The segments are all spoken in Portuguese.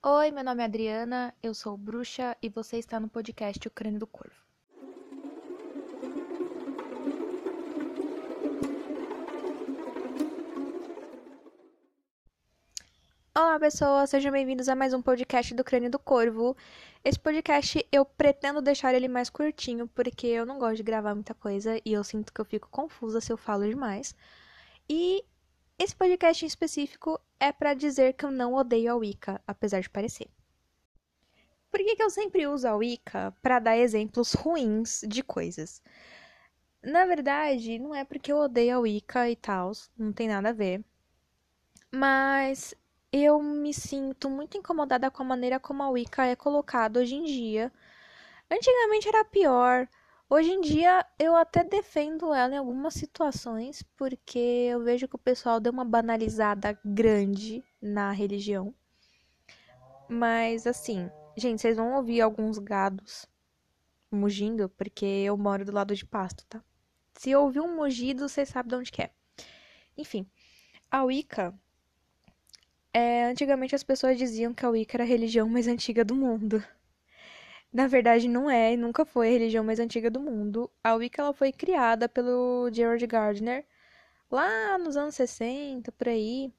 Oi, meu nome é Adriana, eu sou bruxa e você está no podcast O Crânio do Corvo. Olá, pessoas, sejam bem-vindos a mais um podcast do Crânio do Corvo. Esse podcast eu pretendo deixar ele mais curtinho porque eu não gosto de gravar muita coisa e eu sinto que eu fico confusa se eu falo demais. E esse podcast em específico é para dizer que eu não odeio a Wicca, apesar de parecer. Por que, que eu sempre uso a Wicca para dar exemplos ruins de coisas? Na verdade, não é porque eu odeio a Wicca e tal, não tem nada a ver. Mas eu me sinto muito incomodada com a maneira como a Wicca é colocada hoje em dia. Antigamente era pior. Hoje em dia eu até defendo ela em algumas situações, porque eu vejo que o pessoal deu uma banalizada grande na religião. Mas assim, gente, vocês vão ouvir alguns gados mugindo, porque eu moro do lado de pasto, tá? Se ouvir um mugido, vocês sabem de onde que é. Enfim, a Wicca é, antigamente as pessoas diziam que a Wicca era a religião mais antiga do mundo. Na verdade, não é e nunca foi a religião mais antiga do mundo. A Wicca ela foi criada pelo Gerald Gardner lá nos anos 60, por aí.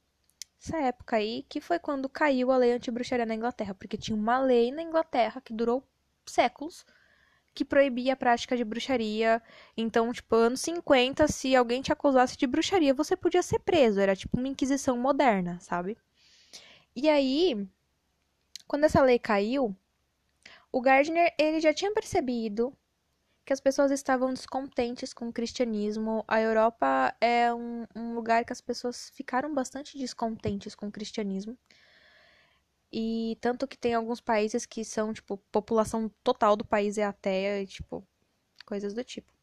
Essa época aí, que foi quando caiu a lei anti-bruxaria na Inglaterra, porque tinha uma lei na Inglaterra que durou séculos que proibia a prática de bruxaria. Então, tipo, anos 50, se alguém te acusasse de bruxaria, você podia ser preso. Era tipo uma inquisição moderna, sabe? E aí, quando essa lei caiu, o Gardner ele já tinha percebido que as pessoas estavam descontentes com o cristianismo. A Europa é um, um lugar que as pessoas ficaram bastante descontentes com o cristianismo. E tanto que tem alguns países que são, tipo, população total do país é ateia e, tipo, coisas do tipo.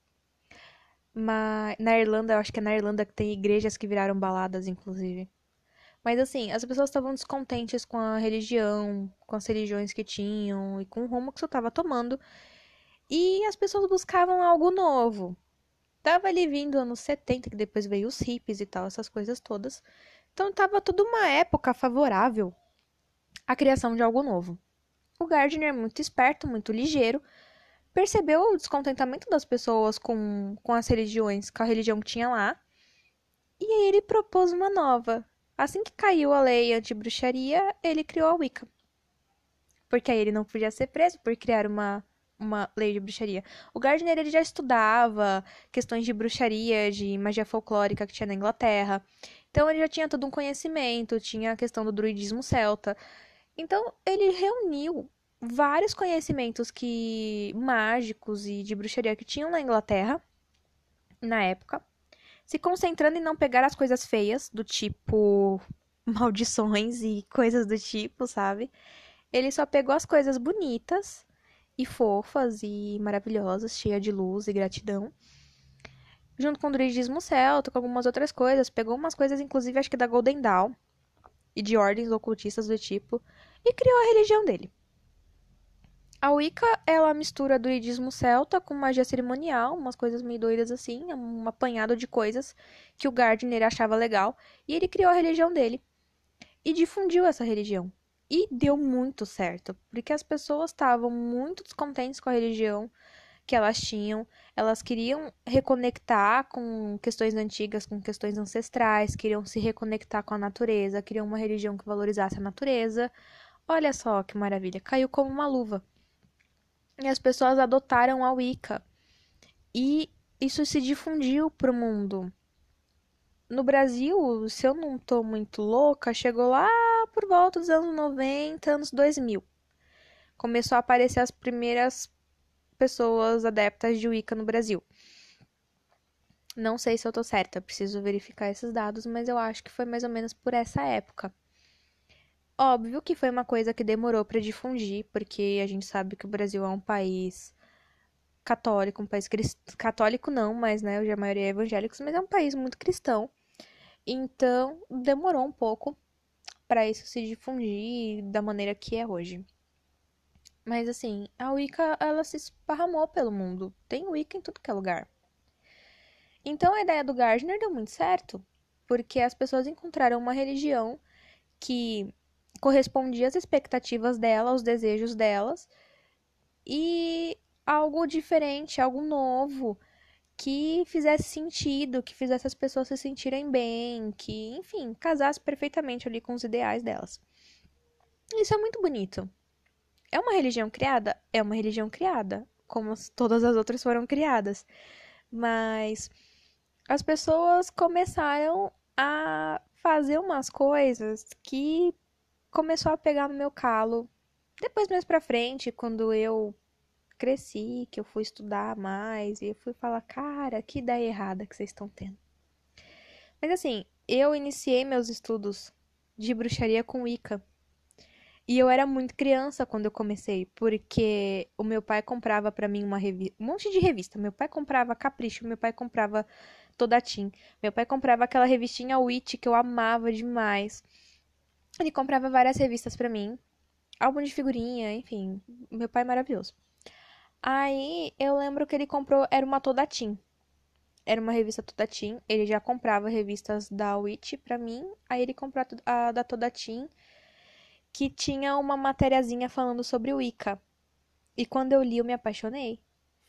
Mas na Irlanda, eu acho que é na Irlanda que tem igrejas que viraram baladas, inclusive. Mas assim, as pessoas estavam descontentes com a religião, com as religiões que tinham e com o rumo que isso estava tomando. E as pessoas buscavam algo novo. Tava ali vindo anos 70, que depois veio os hippies e tal, essas coisas todas. Então tava tudo uma época favorável à criação de algo novo. O Gardner, muito esperto, muito ligeiro, percebeu o descontentamento das pessoas com, com as religiões, com a religião que tinha lá, e aí ele propôs uma nova, Assim que caiu a lei anti-bruxaria, ele criou a Wicca. Porque aí ele não podia ser preso por criar uma, uma lei de bruxaria. O Gardner ele já estudava questões de bruxaria, de magia folclórica que tinha na Inglaterra. Então ele já tinha todo um conhecimento, tinha a questão do druidismo celta. Então ele reuniu vários conhecimentos que mágicos e de bruxaria que tinham na Inglaterra na época se concentrando em não pegar as coisas feias, do tipo maldições e coisas do tipo, sabe? Ele só pegou as coisas bonitas e fofas e maravilhosas, cheia de luz e gratidão. Junto com o druidismo celta, com algumas outras coisas. Pegou umas coisas, inclusive, acho que da Golden Dawn e de ordens ocultistas do tipo, e criou a religião dele. A Wicca, ela mistura druidismo celta com magia cerimonial, umas coisas meio doidas assim, um apanhado de coisas que o Gardner achava legal, e ele criou a religião dele. E difundiu essa religião. E deu muito certo, porque as pessoas estavam muito descontentes com a religião que elas tinham, elas queriam reconectar com questões antigas, com questões ancestrais, queriam se reconectar com a natureza, queriam uma religião que valorizasse a natureza. Olha só que maravilha, caiu como uma luva e as pessoas adotaram a Wicca. E isso se difundiu para o mundo. No Brasil, se eu não estou muito louca, chegou lá por volta dos anos 90, anos 2000. Começou a aparecer as primeiras pessoas adeptas de Wicca no Brasil. Não sei se eu tô certa, preciso verificar esses dados, mas eu acho que foi mais ou menos por essa época. Óbvio que foi uma coisa que demorou para difundir, porque a gente sabe que o Brasil é um país católico, um país crist... católico não, mas né, hoje a maioria é evangélicos, mas é um país muito cristão. Então, demorou um pouco para isso se difundir da maneira que é hoje. Mas assim, a Wicca ela se esparramou pelo mundo. Tem Wicca em tudo que é lugar. Então a ideia do Gardner deu muito certo, porque as pessoas encontraram uma religião que correspondia às expectativas dela, aos desejos delas, e algo diferente, algo novo, que fizesse sentido, que fizesse as pessoas se sentirem bem, que, enfim, casasse perfeitamente ali com os ideais delas. Isso é muito bonito. É uma religião criada? É uma religião criada, como todas as outras foram criadas. Mas as pessoas começaram a fazer umas coisas que começou a pegar no meu calo. Depois, mais pra frente, quando eu cresci, que eu fui estudar mais e eu fui falar, cara, que ideia errada que vocês estão tendo. Mas assim, eu iniciei meus estudos de bruxaria com Wicca. E eu era muito criança quando eu comecei, porque o meu pai comprava para mim uma revista, um monte de revista. Meu pai comprava Capricho, meu pai comprava Todatim, meu pai comprava aquela revistinha Witch que eu amava demais. Ele comprava várias revistas para mim, álbum de figurinha, enfim, meu pai é maravilhoso. Aí eu lembro que ele comprou, era uma Todatim. Era uma revista Todatim. Ele já comprava revistas da Witch pra mim. Aí ele comprou a, a da Todatim, que tinha uma matériazinha falando sobre o Wicca. E quando eu li, eu me apaixonei.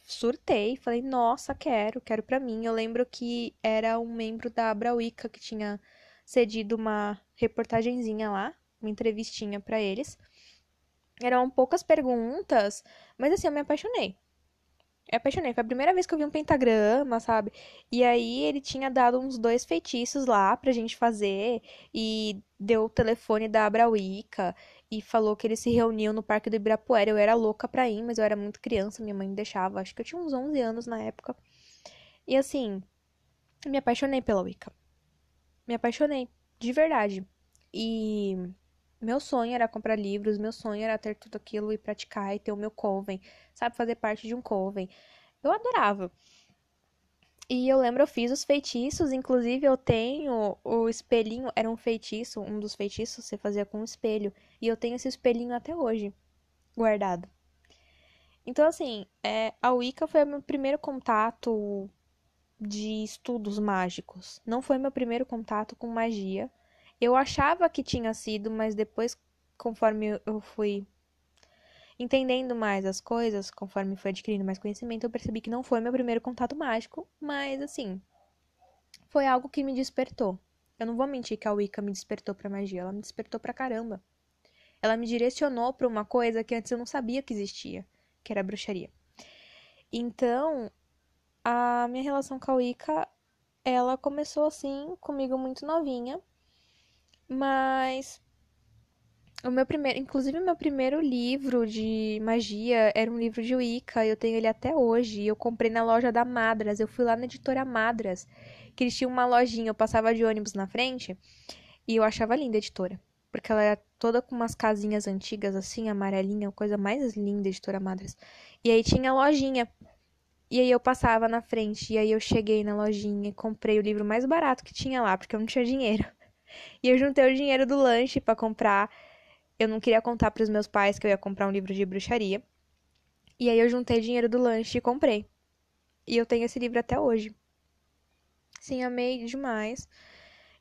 Surtei, falei, nossa, quero, quero pra mim. Eu lembro que era um membro da Abra Wicca que tinha cedido uma reportagenzinha lá, uma entrevistinha para eles. Eram poucas perguntas, mas assim, eu me apaixonei. Me apaixonei. Foi a primeira vez que eu vi um pentagrama, sabe? E aí ele tinha dado uns dois feitiços lá pra gente fazer. E deu o telefone da Abrauíca. E falou que eles se reuniam no Parque do Ibirapuera. Eu era louca pra ir, mas eu era muito criança. Minha mãe deixava. Acho que eu tinha uns 11 anos na época. E assim, me apaixonei pela Wicca. Me apaixonei. De verdade. E meu sonho era comprar livros, meu sonho era ter tudo aquilo e praticar e ter o meu coven, sabe, fazer parte de um coven. Eu adorava. E eu lembro, eu fiz os feitiços, inclusive eu tenho o espelhinho, era um feitiço, um dos feitiços você fazia com um espelho, e eu tenho esse espelhinho até hoje, guardado. Então, assim, é, a Wicca foi o meu primeiro contato de estudos mágicos. Não foi meu primeiro contato com magia, eu achava que tinha sido, mas depois, conforme eu fui entendendo mais as coisas, conforme fui adquirindo mais conhecimento, eu percebi que não foi meu primeiro contato mágico, mas assim, foi algo que me despertou. Eu não vou mentir que a Wicca me despertou pra magia, ela me despertou pra caramba. Ela me direcionou para uma coisa que antes eu não sabia que existia, que era bruxaria. Então, a minha relação com a Wicca, ela começou assim, comigo muito novinha. Mas o meu primeiro, inclusive o meu primeiro livro de magia era um livro de Wicca, eu tenho ele até hoje. Eu comprei na loja da Madras, eu fui lá na editora Madras, que eles tinham uma lojinha, eu passava de ônibus na frente e eu achava linda a editora, porque ela era toda com umas casinhas antigas assim, amarelinha, coisa mais linda, a editora Madras. E aí tinha a lojinha. E aí eu passava na frente, e aí eu cheguei na lojinha e comprei o livro mais barato que tinha lá, porque eu não tinha dinheiro. E eu juntei o dinheiro do lanche para comprar. Eu não queria contar para os meus pais que eu ia comprar um livro de bruxaria. E aí eu juntei dinheiro do lanche e comprei. E eu tenho esse livro até hoje. Sim, amei demais.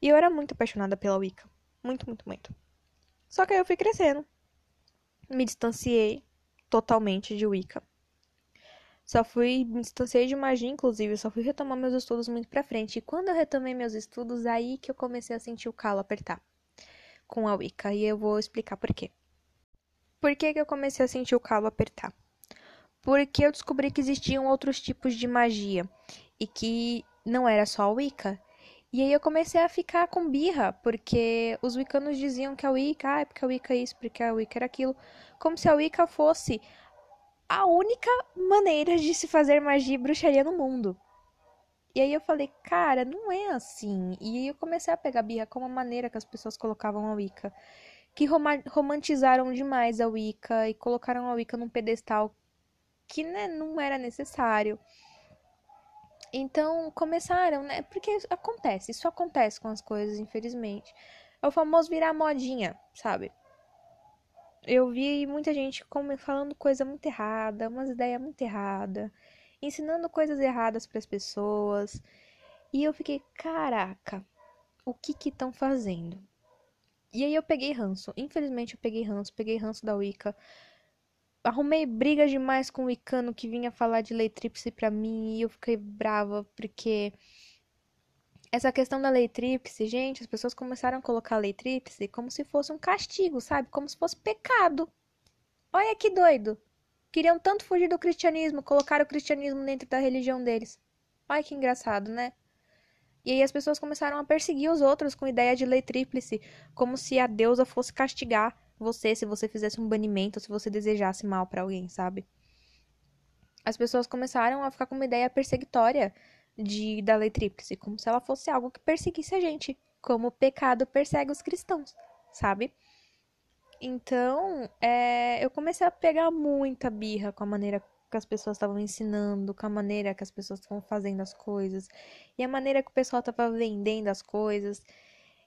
E eu era muito apaixonada pela Wicca. Muito, muito, muito. Só que aí eu fui crescendo. Me distanciei totalmente de Wicca. Só fui, me distanciei de magia, inclusive, só fui retomar meus estudos muito pra frente. E quando eu retomei meus estudos, aí que eu comecei a sentir o calo apertar com a Wicca. E eu vou explicar por quê. Por que, que eu comecei a sentir o calo apertar? Porque eu descobri que existiam outros tipos de magia e que não era só a Wicca. E aí eu comecei a ficar com birra, porque os wiccanos diziam que a Wicca, ah, é porque a Wicca é isso, porque a Wicca era aquilo, como se a Wicca fosse a única maneira de se fazer magia e bruxaria no mundo. E aí eu falei, cara, não é assim. E aí eu comecei a pegar birra com a maneira que as pessoas colocavam a Wicca. Que romantizaram demais a Wicca e colocaram a Wicca num pedestal que né, não era necessário. Então começaram, né? Porque acontece, isso acontece com as coisas, infelizmente. É o famoso virar modinha, sabe? Eu vi muita gente falando coisa muito errada, umas ideias muito erradas, ensinando coisas erradas para as pessoas. E eu fiquei, caraca, o que que estão fazendo? E aí eu peguei ranço. Infelizmente eu peguei ranço, peguei ranço da Wicca. Arrumei briga demais com o Wicano que vinha falar de lei tríplice pra mim e eu fiquei brava porque essa questão da lei tríplice, gente, as pessoas começaram a colocar a lei tríplice como se fosse um castigo, sabe? Como se fosse pecado. Olha que doido. Queriam tanto fugir do cristianismo, colocar o cristianismo dentro da religião deles. Olha que engraçado, né? E aí as pessoas começaram a perseguir os outros com ideia de lei tríplice, como se a deusa fosse castigar você se você fizesse um banimento, se você desejasse mal para alguém, sabe? As pessoas começaram a ficar com uma ideia perseguitória de da lei tríplice, como se ela fosse algo que perseguisse a gente, como o pecado persegue os cristãos, sabe? Então, é, eu comecei a pegar muita birra com a maneira que as pessoas estavam ensinando, com a maneira que as pessoas estavam fazendo as coisas, e a maneira que o pessoal estava vendendo as coisas.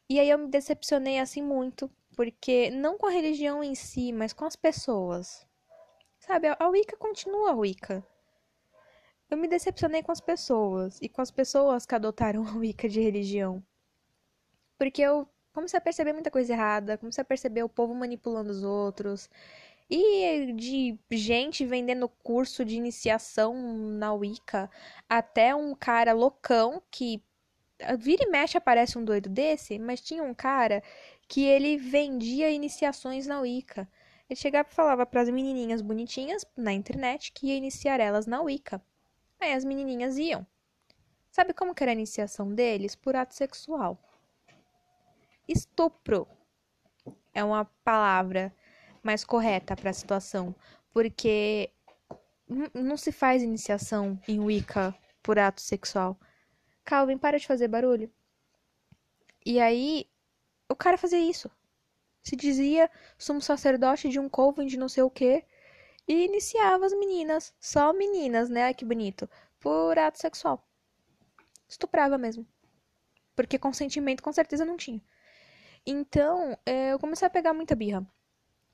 E aí eu me decepcionei assim muito, porque não com a religião em si, mas com as pessoas. Sabe, a Wicca continua a Wicca. Eu me decepcionei com as pessoas e com as pessoas que adotaram a Wicca de religião. Porque eu comecei a perceber muita coisa errada, comecei a perceber o povo manipulando os outros, e de gente vendendo curso de iniciação na Wicca, até um cara loucão que vira e mexe aparece um doido desse, mas tinha um cara que ele vendia iniciações na Wicca. Ele chegava e falava para as menininhas bonitinhas na internet que ia iniciar elas na Wicca. Aí as menininhas iam. Sabe como que era a iniciação deles? Por ato sexual. Estupro é uma palavra mais correta para a situação, porque não se faz iniciação em Wicca por ato sexual. Calvin, para de fazer barulho. E aí, o cara fazia isso. Se dizia sumo sacerdote de um coven de não sei o que e iniciava as meninas, só meninas, né? Que bonito, por ato sexual. Estuprava mesmo. Porque consentimento com certeza não tinha. Então, é, eu comecei a pegar muita birra.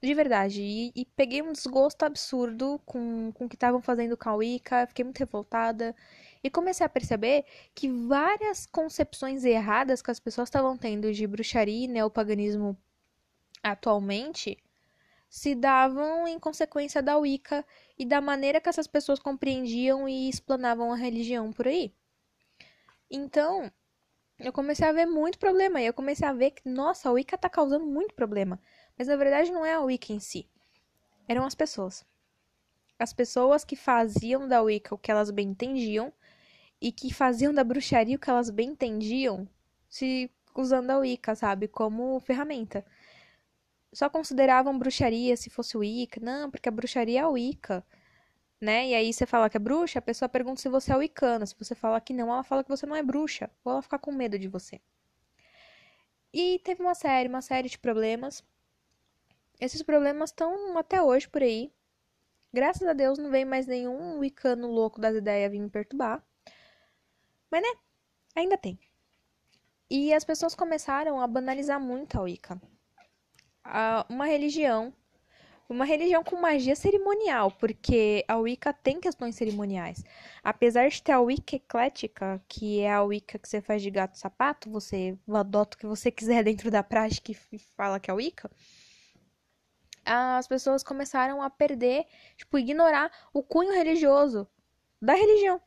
De verdade. E, e, peguei um desgosto absurdo com, com o que estavam fazendo com a Wicca. Fiquei muito revoltada. E comecei a perceber que várias concepções erradas que as pessoas estavam tendo de bruxaria e neopaganismo atualmente se davam em consequência da Wicca e da maneira que essas pessoas compreendiam e explanavam a religião por aí. Então, eu comecei a ver muito problema. E eu comecei a ver que, nossa, a Wicca tá causando muito problema. Mas na verdade não é a Wicca em si. Eram as pessoas. As pessoas que faziam da Wicca o que elas bem entendiam e que faziam da bruxaria o que elas bem entendiam, se usando a Wicca, sabe, como ferramenta. Só consideravam bruxaria se fosse Wicca, não, porque a bruxaria é Wicca, né? E aí você fala que é bruxa, a pessoa pergunta se você é wicana. Se você fala que não, ela fala que você não é bruxa, ou ela fica com medo de você. E teve uma série, uma série de problemas esses problemas estão até hoje por aí. Graças a Deus não vem mais nenhum wicano louco das ideias vir me perturbar. Mas né, ainda tem. E as pessoas começaram a banalizar muito a Wicca. Uma religião, uma religião com magia cerimonial, porque a Wicca tem questões cerimoniais. Apesar de ter a Wicca eclética, que é a Wicca que você faz de gato sapato, você adota o que você quiser dentro da prática e fala que é a Wicca as pessoas começaram a perder, tipo, ignorar o cunho religioso da religião.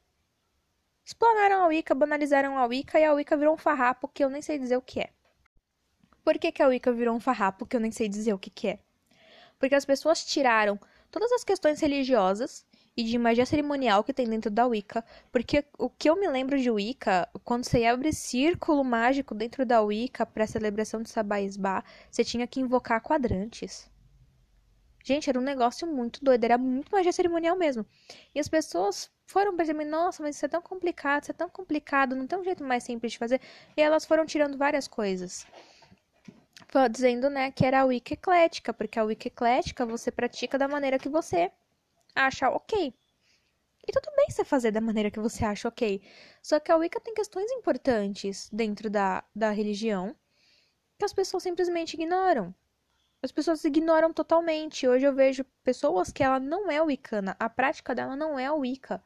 Explanaram a Wicca, banalizaram a Wicca e a Wicca virou um farrapo que eu nem sei dizer o que é. Por que, que a Wicca virou um farrapo que eu nem sei dizer o que, que é? Porque as pessoas tiraram todas as questões religiosas e de magia cerimonial que tem dentro da Wicca, porque o que eu me lembro de Wicca, quando você abre círculo mágico dentro da Wicca para celebração de Sabaisbá, você tinha que invocar quadrantes. Gente, era um negócio muito doido, era muito magia cerimonial mesmo. E as pessoas foram percebendo, nossa, mas isso é tão complicado, isso é tão complicado, não tem um jeito mais simples de fazer. E elas foram tirando várias coisas. Dizendo, né, que era a Wicca eclética, porque a Wicca eclética você pratica da maneira que você acha ok. E tudo bem você fazer da maneira que você acha ok. Só que a Wicca tem questões importantes dentro da, da religião que as pessoas simplesmente ignoram. As pessoas ignoram totalmente. Hoje eu vejo pessoas que ela não é wicana, a prática dela não é wicca,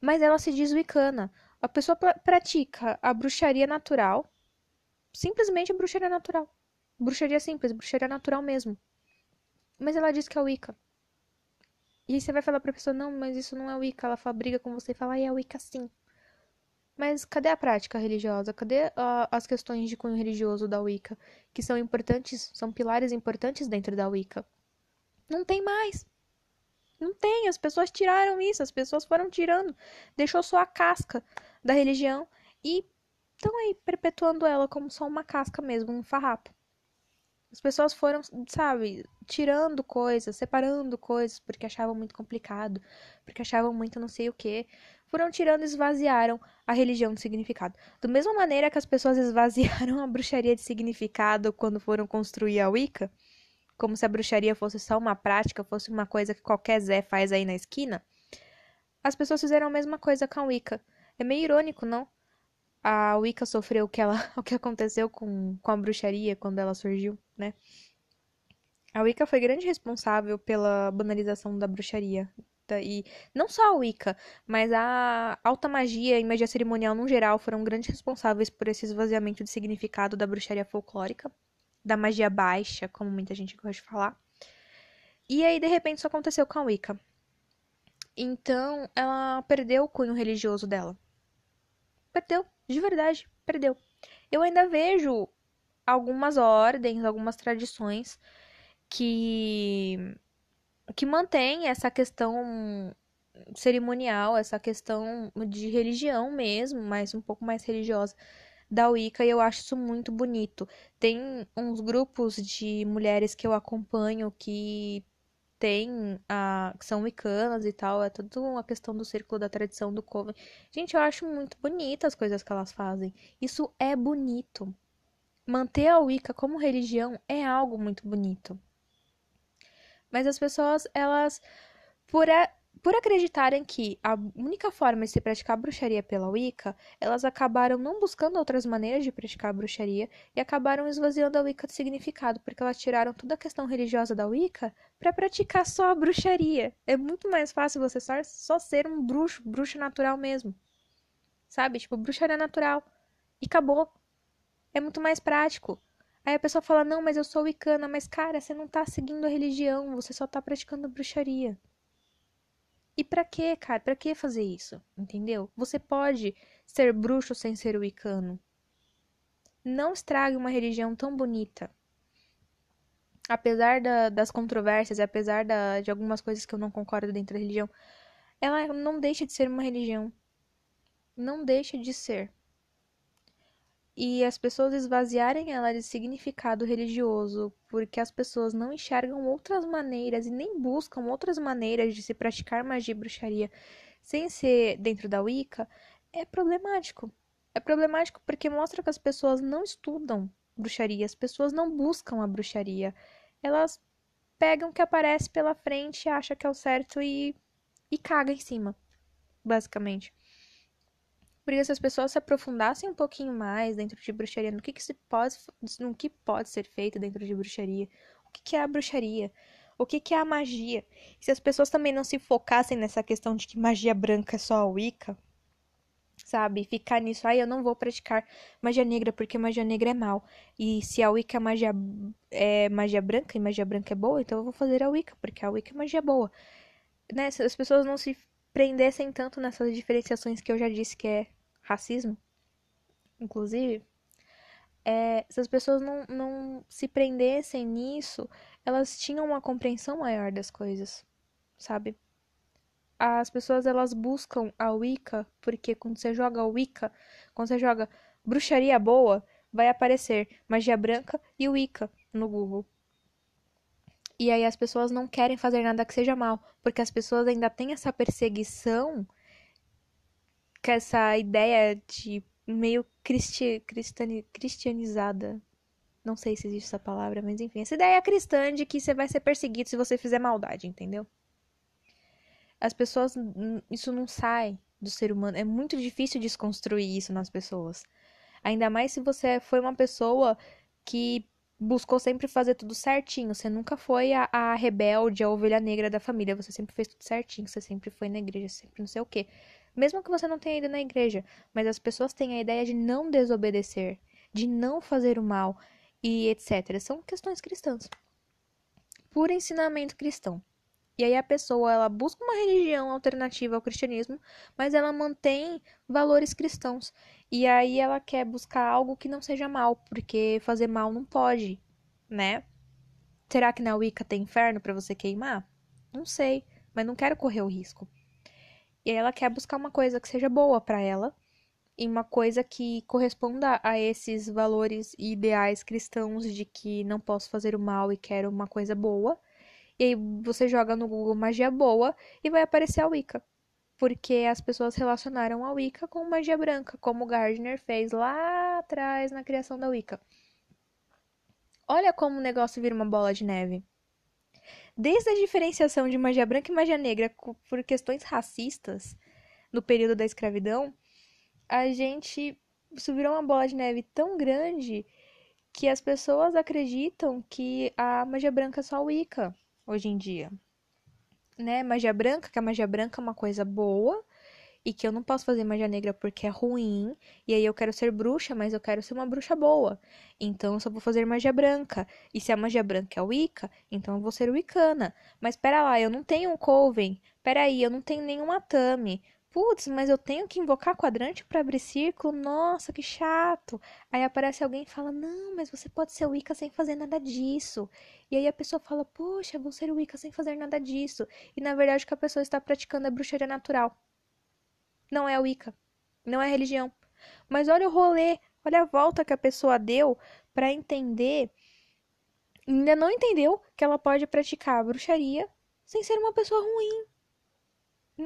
mas ela se diz wicana. A pessoa pratica a bruxaria natural, simplesmente bruxaria natural. Bruxaria simples, bruxaria natural mesmo. Mas ela diz que é Wicca. E aí você vai falar pra pessoa, não, mas isso não é Wicca. Ela fala, briga com você e fala, ah, é Wicca sim. Mas cadê a prática religiosa? Cadê uh, as questões de cunho religioso da Wicca? Que são importantes, são pilares importantes dentro da Wicca. Não tem mais. Não tem, as pessoas tiraram isso, as pessoas foram tirando. Deixou só a casca da religião e estão aí perpetuando ela como só uma casca mesmo, um farrapo. As pessoas foram, sabe, tirando coisas, separando coisas porque achavam muito complicado, porque achavam muito não sei o que. Foram tirando e esvaziaram a religião de significado. Da mesma maneira que as pessoas esvaziaram a bruxaria de significado quando foram construir a Wicca, como se a bruxaria fosse só uma prática, fosse uma coisa que qualquer Zé faz aí na esquina, as pessoas fizeram a mesma coisa com a Wicca. É meio irônico, não? A Wicca sofreu o que, ela, o que aconteceu com, com a bruxaria quando ela surgiu, né? A Wicca foi grande responsável pela banalização da bruxaria. E não só a Wicca, mas a alta magia e magia cerimonial no geral foram grandes responsáveis por esse esvaziamento de significado da bruxaria folclórica, da magia baixa, como muita gente gosta de falar. E aí, de repente, isso aconteceu com a Wicca. Então, ela perdeu o cunho religioso dela. Perdeu, de verdade, perdeu. Eu ainda vejo algumas ordens, algumas tradições que que mantém essa questão cerimonial, essa questão de religião mesmo, mas um pouco mais religiosa da Wicca e eu acho isso muito bonito. Tem uns grupos de mulheres que eu acompanho que tem a que são wiccanas e tal, é tudo uma questão do círculo da tradição do coven. Gente, eu acho muito bonita as coisas que elas fazem. Isso é bonito. Manter a Wicca como religião é algo muito bonito. Mas as pessoas, elas, por, a, por acreditarem que a única forma de se praticar bruxaria pela Wicca, elas acabaram não buscando outras maneiras de praticar bruxaria e acabaram esvaziando a Wicca de significado, porque elas tiraram toda a questão religiosa da Wicca para praticar só a bruxaria. É muito mais fácil você só, só ser um bruxo, bruxo natural mesmo. Sabe? Tipo, bruxaria natural. E acabou. É muito mais prático. Aí a pessoa fala: Não, mas eu sou wicana. Mas, cara, você não tá seguindo a religião, você só tá praticando bruxaria. E pra que, cara? Pra que fazer isso? Entendeu? Você pode ser bruxo sem ser wicano. Não estrague uma religião tão bonita. Apesar da, das controvérsias, apesar da, de algumas coisas que eu não concordo dentro da religião, ela não deixa de ser uma religião. Não deixa de ser e as pessoas esvaziarem ela de significado religioso, porque as pessoas não enxergam outras maneiras e nem buscam outras maneiras de se praticar magia e bruxaria sem ser dentro da Wicca, é problemático. É problemático porque mostra que as pessoas não estudam bruxaria, as pessoas não buscam a bruxaria. Elas pegam o que aparece pela frente, acham que é o certo e, e caga em cima, basicamente. Porque se as pessoas se aprofundassem um pouquinho mais dentro de bruxaria, no que, que se pode, no que pode ser feito dentro de bruxaria, o que, que é a bruxaria, o que, que é a magia. se as pessoas também não se focassem nessa questão de que magia branca é só a Wicca, sabe? Ficar nisso, ai, ah, eu não vou praticar magia negra porque magia negra é mal. E se a Wicca é magia, é magia branca e magia branca é boa, então eu vou fazer a Wicca, porque a Wicca é magia boa. Né? Se as pessoas não se prendessem tanto nessas diferenciações que eu já disse que é racismo, inclusive, é, se as pessoas não, não se prendessem nisso, elas tinham uma compreensão maior das coisas, sabe? As pessoas elas buscam a Wicca porque quando você joga Wicca, quando você joga bruxaria boa, vai aparecer magia branca e Wicca no Google. E aí as pessoas não querem fazer nada que seja mal, porque as pessoas ainda têm essa perseguição, com essa ideia de meio cristi cristiani cristianizada. Não sei se existe essa palavra, mas enfim, essa ideia cristã de que você vai ser perseguido se você fizer maldade, entendeu? As pessoas, isso não sai do ser humano, é muito difícil desconstruir isso nas pessoas. Ainda mais se você foi uma pessoa que buscou sempre fazer tudo certinho. Você nunca foi a, a, rebelde, a ovelha negra da família. Você sempre fez tudo certinho. Você sempre foi na igreja, sempre não sei o quê. Mesmo que você não tenha ido na igreja. Mas as pessoas têm a ideia de não desobedecer, de não fazer o mal. e etc. São questões cristãs. Por ensinamento cristão. E aí a pessoa, ela busca uma religião alternativa ao cristianismo, mas ela mantém valores cristãos. E aí ela quer buscar algo que não seja mal, porque fazer mal não pode, né? Será que na Wicca tem inferno para você queimar? Não sei, mas não quero correr o risco. E aí ela quer buscar uma coisa que seja boa para ela e uma coisa que corresponda a esses valores e ideais cristãos de que não posso fazer o mal e quero uma coisa boa. E aí você joga no Google magia boa e vai aparecer a Wicca. Porque as pessoas relacionaram a Wicca com magia branca, como Gardner fez lá atrás na criação da Wicca. Olha como o negócio vira uma bola de neve. Desde a diferenciação de magia branca e magia negra por questões racistas no período da escravidão, a gente virou uma bola de neve tão grande que as pessoas acreditam que a magia branca é só Wicca hoje em dia. Né? Magia branca, que a magia branca é uma coisa boa e que eu não posso fazer magia negra porque é ruim, e aí eu quero ser bruxa, mas eu quero ser uma bruxa boa. Então eu só vou fazer magia branca. E se a magia branca é Wicca, então eu vou ser Wicana. Mas pera lá, eu não tenho um Coven. Pera aí, eu não tenho nenhuma Tami. Putz, mas eu tenho que invocar quadrante para abrir círculo? Nossa, que chato. Aí aparece alguém e fala: Não, mas você pode ser Wicca sem fazer nada disso. E aí a pessoa fala: Poxa, vou ser Wicca sem fazer nada disso. E na verdade que a pessoa está praticando é bruxaria natural. Não é a Wicca. Não é religião. Mas olha o rolê, olha a volta que a pessoa deu para entender. Ainda não entendeu que ela pode praticar bruxaria sem ser uma pessoa ruim.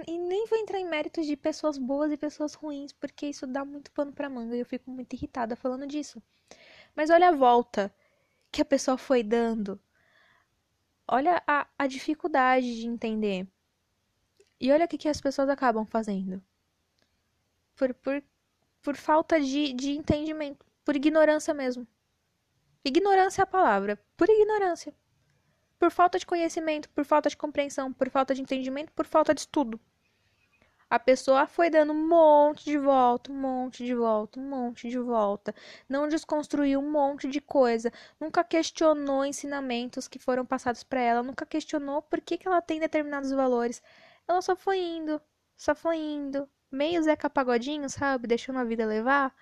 E nem vou entrar em méritos de pessoas boas e pessoas ruins, porque isso dá muito pano pra manga e eu fico muito irritada falando disso. Mas olha a volta que a pessoa foi dando. Olha a, a dificuldade de entender. E olha o que, que as pessoas acabam fazendo. Por, por, por falta de, de entendimento. Por ignorância mesmo. Ignorância é a palavra. Por ignorância por falta de conhecimento, por falta de compreensão, por falta de entendimento, por falta de estudo. A pessoa foi dando um monte de volta, um monte de volta, um monte de volta. Não desconstruiu um monte de coisa. Nunca questionou ensinamentos que foram passados para ela. Nunca questionou por que, que ela tem determinados valores. Ela só foi indo, só foi indo. Meio Zeca Pagodinho, sabe? Deixando a vida levar.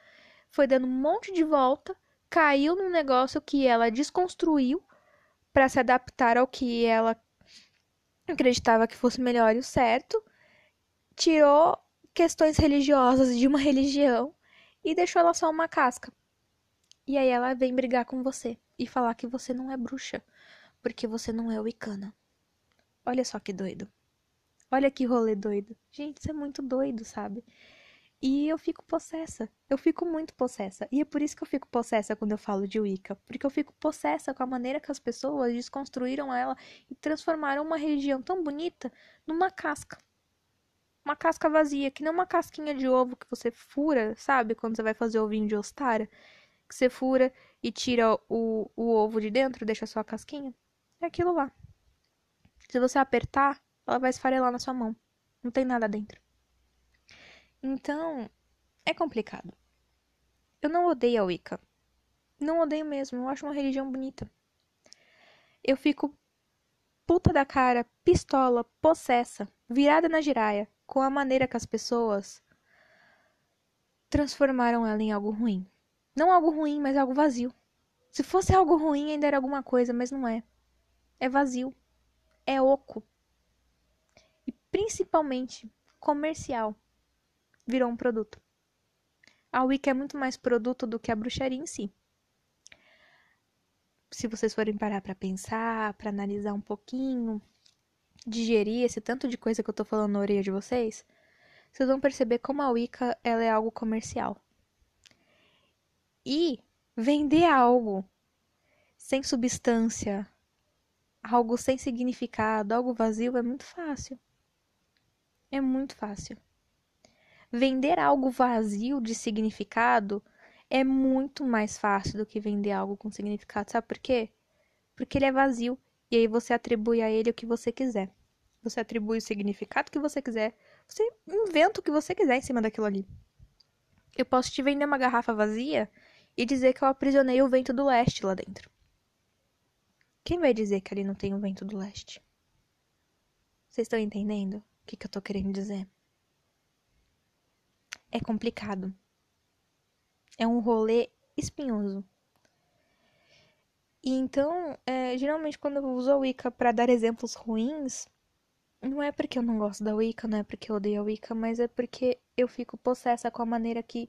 Foi dando um monte de volta. Caiu num negócio que ela desconstruiu para se adaptar ao que ela acreditava que fosse melhor e o certo, tirou questões religiosas de uma religião e deixou ela só uma casca. E aí ela vem brigar com você e falar que você não é bruxa, porque você não é wicana. Olha só que doido. Olha que rolê doido. Gente, isso é muito doido, sabe? E eu fico possessa. Eu fico muito possessa. E é por isso que eu fico possessa quando eu falo de Wicca. Porque eu fico possessa com a maneira que as pessoas desconstruíram ela e transformaram uma religião tão bonita numa casca. Uma casca vazia, que nem uma casquinha de ovo que você fura, sabe? Quando você vai fazer ovinho de ostara. Que você fura e tira o, o ovo de dentro, deixa só a casquinha. É aquilo lá. Se você apertar, ela vai esfarelar na sua mão. Não tem nada dentro. Então, é complicado. Eu não odeio a Wicca. Não odeio mesmo, eu acho uma religião bonita. Eu fico puta da cara, pistola, possessa, virada na giraia, com a maneira que as pessoas transformaram ela em algo ruim. Não algo ruim, mas algo vazio. Se fosse algo ruim, ainda era alguma coisa, mas não é. É vazio. É oco. Principalmente comercial virou um produto. A Wicca é muito mais produto do que a bruxaria em si. Se vocês forem parar para pensar, para analisar um pouquinho, digerir esse tanto de coisa que eu tô falando na orelha de vocês, vocês vão perceber como a Wicca ela é algo comercial. E vender algo sem substância, algo sem significado, algo vazio é muito fácil. É muito fácil. Vender algo vazio de significado é muito mais fácil do que vender algo com significado. Sabe por quê? Porque ele é vazio e aí você atribui a ele o que você quiser. Você atribui o significado que você quiser. Você inventa o que você quiser em cima daquilo ali. Eu posso te vender uma garrafa vazia e dizer que eu aprisionei o vento do leste lá dentro. Quem vai dizer que ali não tem o vento do leste? Vocês estão entendendo que, que eu tô querendo dizer? É complicado. É um rolê espinhoso. E então, é, geralmente quando eu uso a Wicca para dar exemplos ruins, não é porque eu não gosto da Wicca, não é porque eu odeio a Wicca, mas é porque eu fico possessa com a maneira que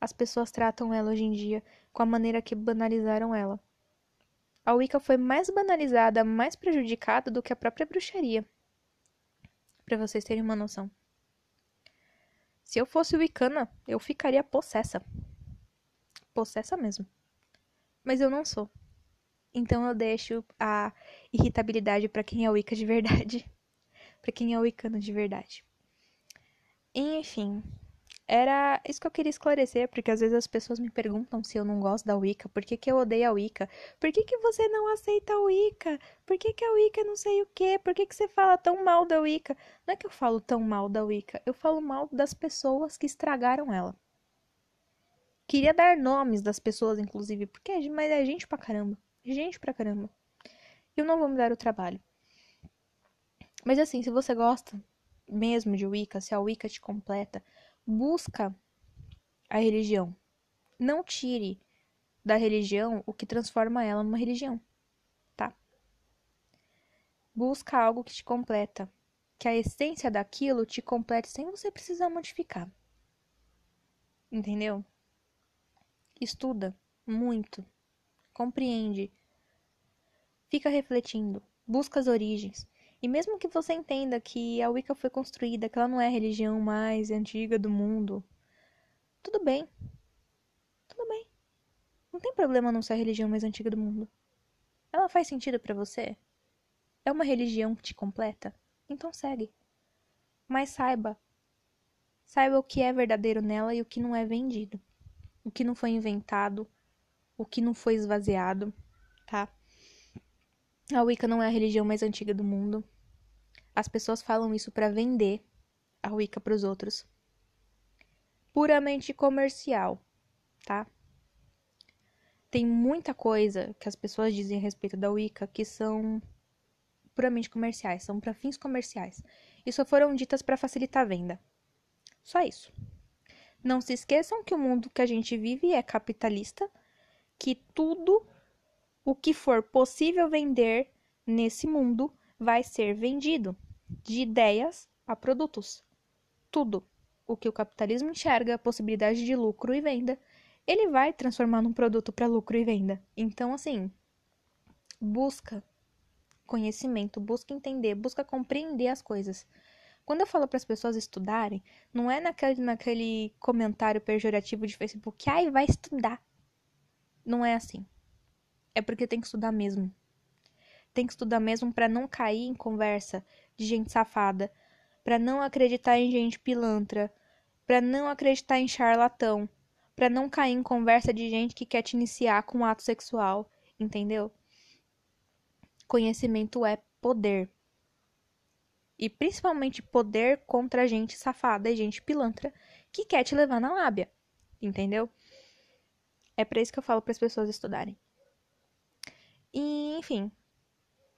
as pessoas tratam ela hoje em dia, com a maneira que banalizaram ela. A Wicca foi mais banalizada, mais prejudicada do que a própria bruxaria. Para vocês terem uma noção. Se eu fosse Wiccana, eu ficaria possessa. Possessa mesmo. Mas eu não sou. Então eu deixo a irritabilidade para quem é Wicca de verdade. para quem é Wiccano de verdade. Enfim, era isso que eu queria esclarecer, porque às vezes as pessoas me perguntam se eu não gosto da Wicca, por que, que eu odeio a Wicca, por que, que você não aceita a Wicca, por que, que a Wicca não sei o que, por que, que você fala tão mal da Wicca. Não é que eu falo tão mal da Wicca, eu falo mal das pessoas que estragaram ela. Queria dar nomes das pessoas, inclusive, porque mas é gente pra caramba. Gente pra caramba. Eu não vou me dar o trabalho. Mas assim, se você gosta mesmo de Wicca, se a Wicca te completa, busca a religião. Não tire da religião o que transforma ela numa religião, tá? Busca algo que te completa, que a essência daquilo te complete sem você precisar modificar. Entendeu? Estuda muito, compreende, fica refletindo, busca as origens. E mesmo que você entenda que a Wicca foi construída, que ela não é a religião mais antiga do mundo, tudo bem. Tudo bem. Não tem problema não ser a religião mais antiga do mundo. Ela faz sentido para você? É uma religião que te completa? Então segue. Mas saiba, saiba o que é verdadeiro nela e o que não é vendido. O que não foi inventado, o que não foi esvaziado, tá? A Wicca não é a religião mais antiga do mundo. As pessoas falam isso para vender a Wicca para os outros. Puramente comercial, tá? Tem muita coisa que as pessoas dizem a respeito da Wicca que são puramente comerciais, são para fins comerciais. E só foram ditas para facilitar a venda. Só isso. Não se esqueçam que o mundo que a gente vive é capitalista, que tudo o que for possível vender nesse mundo vai ser vendido, de ideias a produtos. Tudo o que o capitalismo enxerga a possibilidade de lucro e venda, ele vai transformar num produto para lucro e venda. Então, assim, busca conhecimento, busca entender, busca compreender as coisas. Quando eu falo para as pessoas estudarem, não é naquele, naquele comentário pejorativo de Facebook, ai, vai estudar. Não é assim é porque tem que estudar mesmo. Tem que estudar mesmo para não cair em conversa de gente safada, para não acreditar em gente pilantra, para não acreditar em charlatão, para não cair em conversa de gente que quer te iniciar com um ato sexual, entendeu? Conhecimento é poder. E principalmente poder contra gente safada e gente pilantra que quer te levar na lábia, entendeu? É para isso que eu falo para as pessoas estudarem. E, enfim,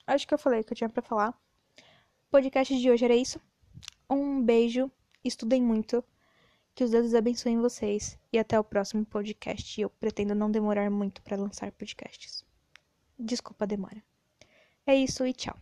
acho que eu falei o que eu tinha para falar. O podcast de hoje era isso. Um beijo, estudem muito, que os deuses abençoem vocês e até o próximo podcast. Eu pretendo não demorar muito para lançar podcasts. Desculpa a demora. É isso e tchau.